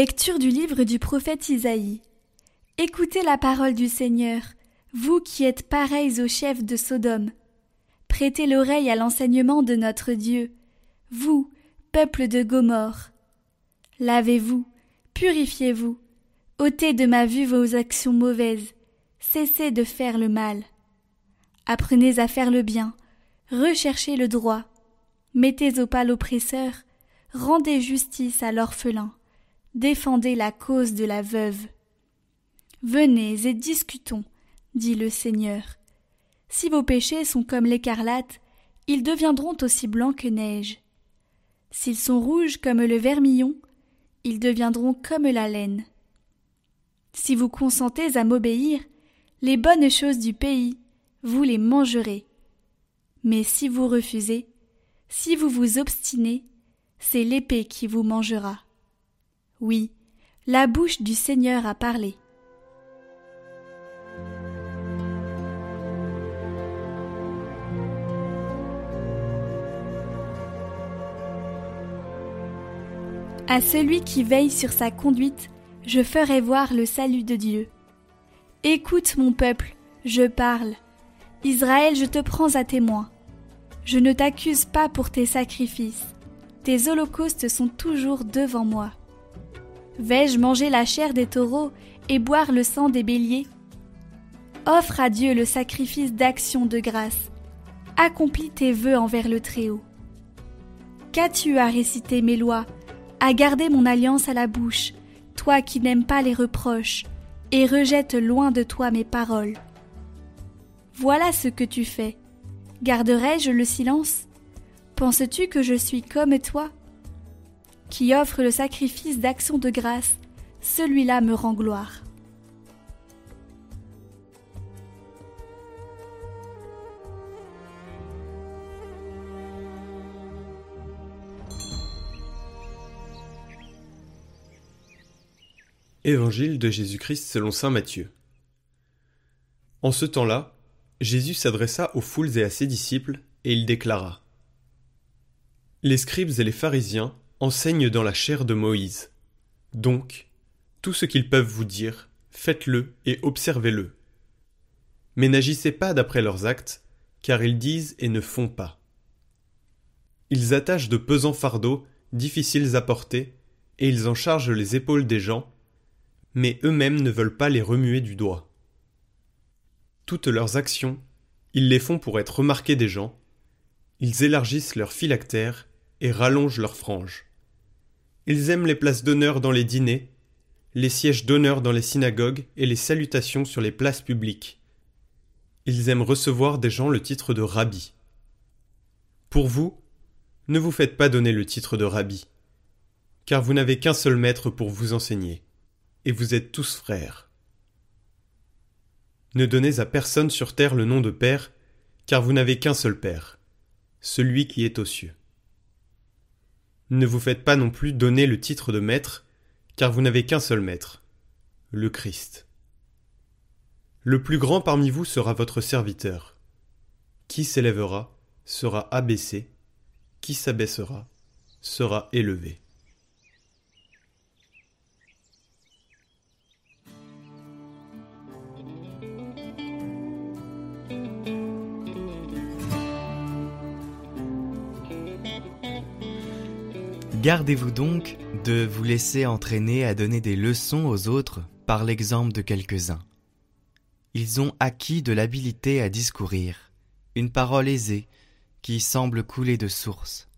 Lecture du livre du prophète Isaïe. Écoutez la parole du Seigneur, vous qui êtes pareils au chef de Sodome. Prêtez l'oreille à l'enseignement de notre Dieu, vous, peuple de Gomorre. Lavez-vous, purifiez-vous, ôtez de ma vue vos actions mauvaises, cessez de faire le mal. Apprenez à faire le bien, recherchez le droit, mettez au pas l'oppresseur, rendez justice à l'orphelin, défendez la cause de la veuve. Venez et discutons, dit le Seigneur. Si vos péchés sont comme l'écarlate, ils deviendront aussi blancs que neige. S'ils sont rouges comme le vermillon, ils deviendront comme la laine. Si vous consentez à m'obéir, les bonnes choses du pays, vous les mangerez. Mais si vous refusez, si vous vous obstinez, c'est l'épée qui vous mangera. Oui, la bouche du Seigneur a parlé. À celui qui veille sur sa conduite, je ferai voir le salut de Dieu. Écoute mon peuple, je parle. Israël, je te prends à témoin. Je ne t'accuse pas pour tes sacrifices. Tes holocaustes sont toujours devant moi. Vais-je manger la chair des taureaux et boire le sang des béliers? Offre à Dieu le sacrifice d'action de grâce. Accomplis tes vœux envers le Très-Haut. Qu'as-tu à réciter mes lois à garder mon alliance à la bouche, toi qui n'aimes pas les reproches, et rejettes loin de toi mes paroles? Voilà ce que tu fais. Garderai-je le silence? Penses-tu que je suis comme toi? Qui offre le sacrifice d'action de grâce, celui-là me rend gloire. Évangile de Jésus-Christ selon saint Matthieu. En ce temps-là, Jésus s'adressa aux foules et à ses disciples, et il déclara Les scribes et les pharisiens enseignent dans la chair de Moïse. Donc, tout ce qu'ils peuvent vous dire, faites-le et observez-le. Mais n'agissez pas d'après leurs actes, car ils disent et ne font pas. Ils attachent de pesants fardeaux, difficiles à porter, et ils en chargent les épaules des gens, mais eux-mêmes ne veulent pas les remuer du doigt. Toutes leurs actions, ils les font pour être remarqués des gens, ils élargissent leurs phylactères et rallongent leurs franges. Ils aiment les places d'honneur dans les dîners, les sièges d'honneur dans les synagogues et les salutations sur les places publiques. Ils aiment recevoir des gens le titre de rabbi. Pour vous, ne vous faites pas donner le titre de rabbi, car vous n'avez qu'un seul maître pour vous enseigner et vous êtes tous frères. Ne donnez à personne sur terre le nom de Père, car vous n'avez qu'un seul Père, celui qui est aux cieux. Ne vous faites pas non plus donner le titre de Maître, car vous n'avez qu'un seul Maître, le Christ. Le plus grand parmi vous sera votre serviteur. Qui s'élèvera sera abaissé, qui s'abaissera sera élevé. Gardez-vous donc de vous laisser entraîner à donner des leçons aux autres par l'exemple de quelques-uns. Ils ont acquis de l'habileté à discourir, une parole aisée qui semble couler de source.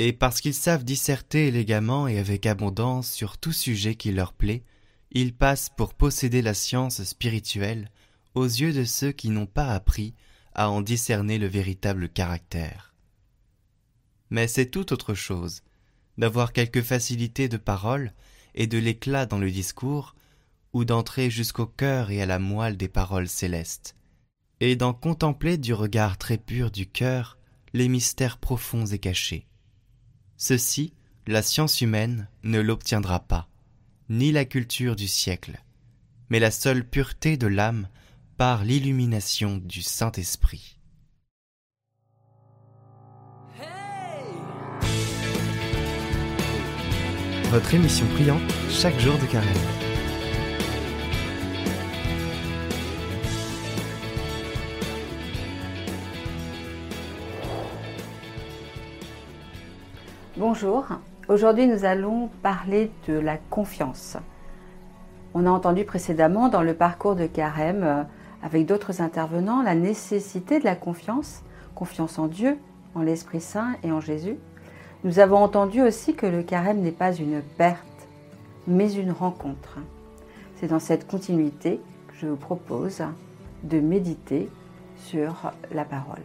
Et parce qu'ils savent disserter élégamment et avec abondance sur tout sujet qui leur plaît, ils passent pour posséder la science spirituelle aux yeux de ceux qui n'ont pas appris à en discerner le véritable caractère. Mais c'est tout autre chose d'avoir quelque facilité de parole et de l'éclat dans le discours, ou d'entrer jusqu'au cœur et à la moelle des paroles célestes, et d'en contempler du regard très pur du cœur les mystères profonds et cachés. Ceci, la science humaine ne l'obtiendra pas, ni la culture du siècle, mais la seule pureté de l'âme par l'illumination du Saint-Esprit. Votre émission priante chaque jour de carême. Bonjour, aujourd'hui nous allons parler de la confiance. On a entendu précédemment dans le parcours de carême euh, avec d'autres intervenants la nécessité de la confiance, confiance en Dieu, en l'Esprit Saint et en Jésus. Nous avons entendu aussi que le carême n'est pas une perte, mais une rencontre. C'est dans cette continuité que je vous propose de méditer sur la parole.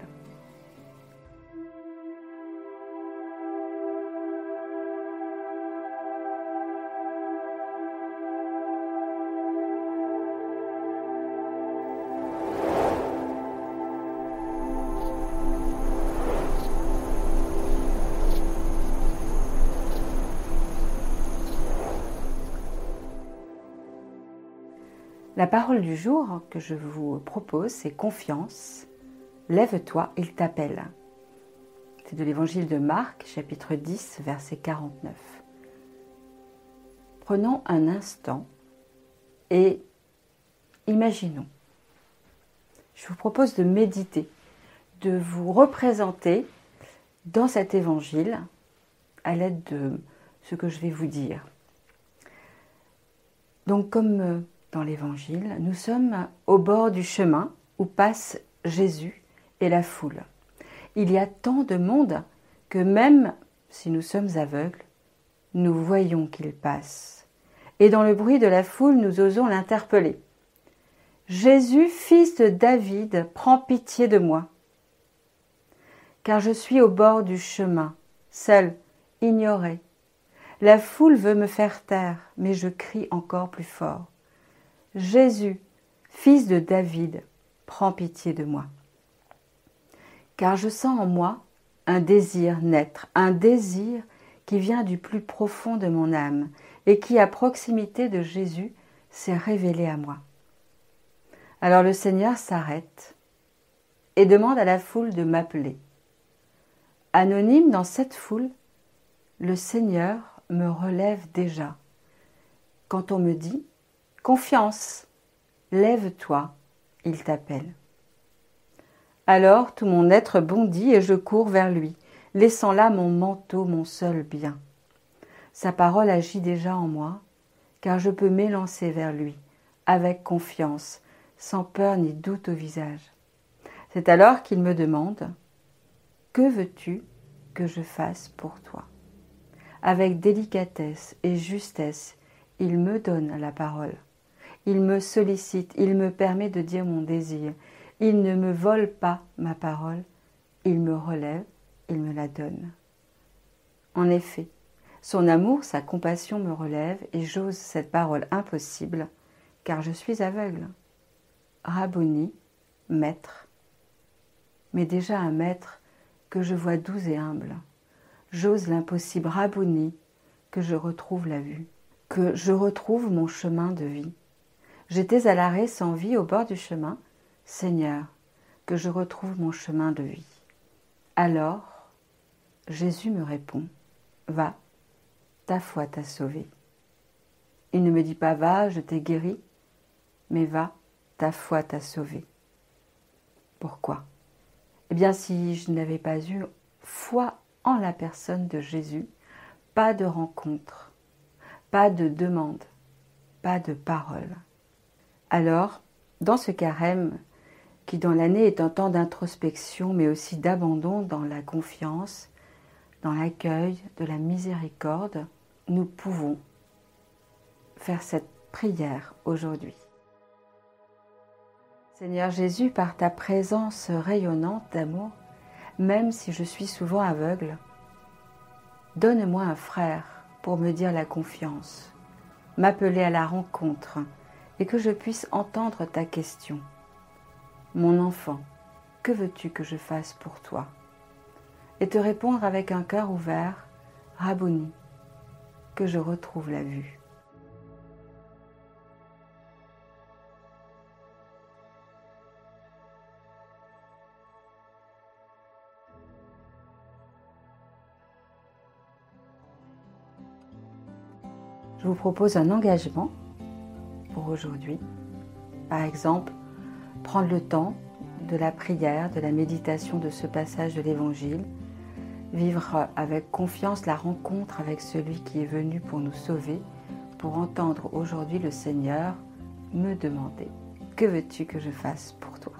La parole du jour que je vous propose, c'est confiance. Lève-toi, il t'appelle. C'est de l'évangile de Marc, chapitre 10, verset 49. Prenons un instant et imaginons. Je vous propose de méditer, de vous représenter dans cet évangile à l'aide de ce que je vais vous dire. Donc comme dans l'Évangile, nous sommes au bord du chemin où passe Jésus et la foule. Il y a tant de monde que même si nous sommes aveugles, nous voyons qu'il passe. Et dans le bruit de la foule, nous osons l'interpeller. Jésus, fils de David, prends pitié de moi. Car je suis au bord du chemin, seul, ignoré. La foule veut me faire taire, mais je crie encore plus fort. Jésus, fils de David, prends pitié de moi. Car je sens en moi un désir naître, un désir qui vient du plus profond de mon âme et qui, à proximité de Jésus, s'est révélé à moi. Alors le Seigneur s'arrête et demande à la foule de m'appeler. Anonyme dans cette foule, le Seigneur me relève déjà. Quand on me dit Confiance, lève-toi, il t'appelle. Alors tout mon être bondit et je cours vers lui, laissant là mon manteau, mon seul bien. Sa parole agit déjà en moi, car je peux m'élancer vers lui, avec confiance, sans peur ni doute au visage. C'est alors qu'il me demande Que veux-tu que je fasse pour toi? Avec délicatesse et justesse, il me donne la parole. Il me sollicite, il me permet de dire mon désir. Il ne me vole pas ma parole, il me relève, il me la donne. En effet, son amour, sa compassion me relève et j'ose cette parole impossible, car je suis aveugle. Rabboni, maître. Mais déjà un maître que je vois doux et humble. J'ose l'impossible Rabboni, que je retrouve la vue, que je retrouve mon chemin de vie. J'étais à l'arrêt sans vie au bord du chemin. Seigneur, que je retrouve mon chemin de vie. Alors, Jésus me répond, Va, ta foi t'a sauvé. Il ne me dit pas Va, je t'ai guéri, mais va, ta foi t'a sauvé. Pourquoi? Eh bien, si je n'avais pas eu foi en la personne de Jésus, pas de rencontre, pas de demande, pas de parole. Alors, dans ce carême, qui dans l'année est un temps d'introspection, mais aussi d'abandon dans la confiance, dans l'accueil de la miséricorde, nous pouvons faire cette prière aujourd'hui. Seigneur Jésus, par ta présence rayonnante d'amour, même si je suis souvent aveugle, donne-moi un frère pour me dire la confiance, m'appeler à la rencontre, et que je puisse entendre ta question. Mon enfant, que veux-tu que je fasse pour toi? Et te répondre avec un cœur ouvert, Rabboni, que je retrouve la vue. Je vous propose un engagement aujourd'hui. Par exemple, prendre le temps de la prière, de la méditation de ce passage de l'Évangile, vivre avec confiance la rencontre avec celui qui est venu pour nous sauver, pour entendre aujourd'hui le Seigneur me demander, que veux-tu que je fasse pour toi?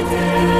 Amen.